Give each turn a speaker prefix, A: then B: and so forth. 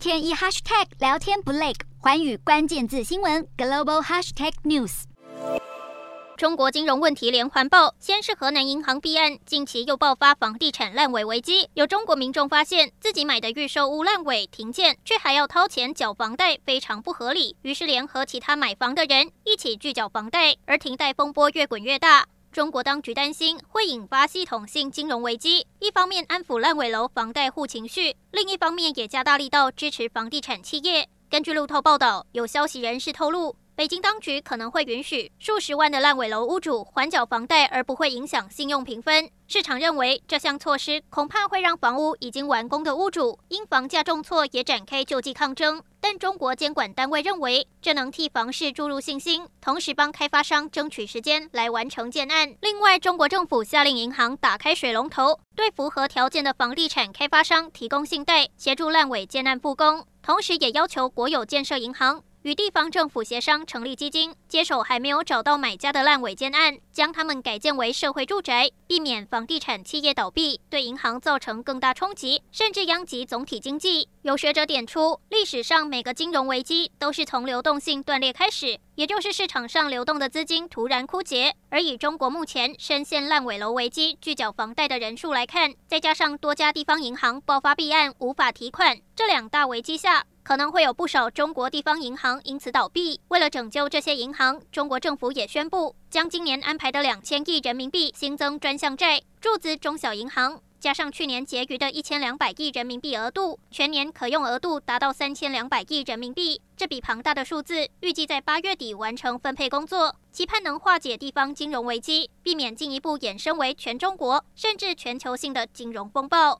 A: 天一 hashtag 聊天不累，寰宇关键字新闻 global hashtag news。
B: 中国金融问题连环爆，先是河南银行弊案，近期又爆发房地产烂尾危机。有中国民众发现自己买的预售屋烂尾停建，却还要掏钱缴房贷，非常不合理。于是联合其他买房的人一起拒缴房贷，而停贷风波越滚越大。中国当局担心会引发系统性金融危机，一方面安抚烂尾楼房贷户情绪，另一方面也加大力道支持房地产企业。根据路透报道，有消息人士透露。北京当局可能会允许数十万的烂尾楼屋主缓缴房贷，而不会影响信用评分。市场认为这项措施恐怕会让房屋已经完工的屋主因房价重挫也展开救济抗争。但中国监管单位认为，这能替房市注入信心，同时帮开发商争取时间来完成建案。另外，中国政府下令银行打开水龙头，对符合条件的房地产开发商提供信贷，协助烂尾建案复工，同时也要求国有建设银行。与地方政府协商成立基金，接手还没有找到买家的烂尾建案，将他们改建为社会住宅，避免房地产企业倒闭，对银行造成更大冲击，甚至殃及总体经济。有学者点出，历史上每个金融危机都是从流动性断裂开始，也就是市场上流动的资金突然枯竭。而以中国目前深陷烂尾楼危机、拒缴房贷的人数来看，再加上多家地方银行爆发弊案无法提款，这两大危机下，可能会有不少中国地方银行因此倒闭。为了拯救这些银行，中国政府也宣布将今年安排的两千亿人民币新增专项债，注资中小银行，加上去年结余的一千两百亿人民币额度，全年可用额度达到三千两百亿人民币。这笔庞大的数字预计在八月底完成分配工作，期盼能化解地方金融危机，避免进一步衍生为全中国甚至全球性的金融风暴。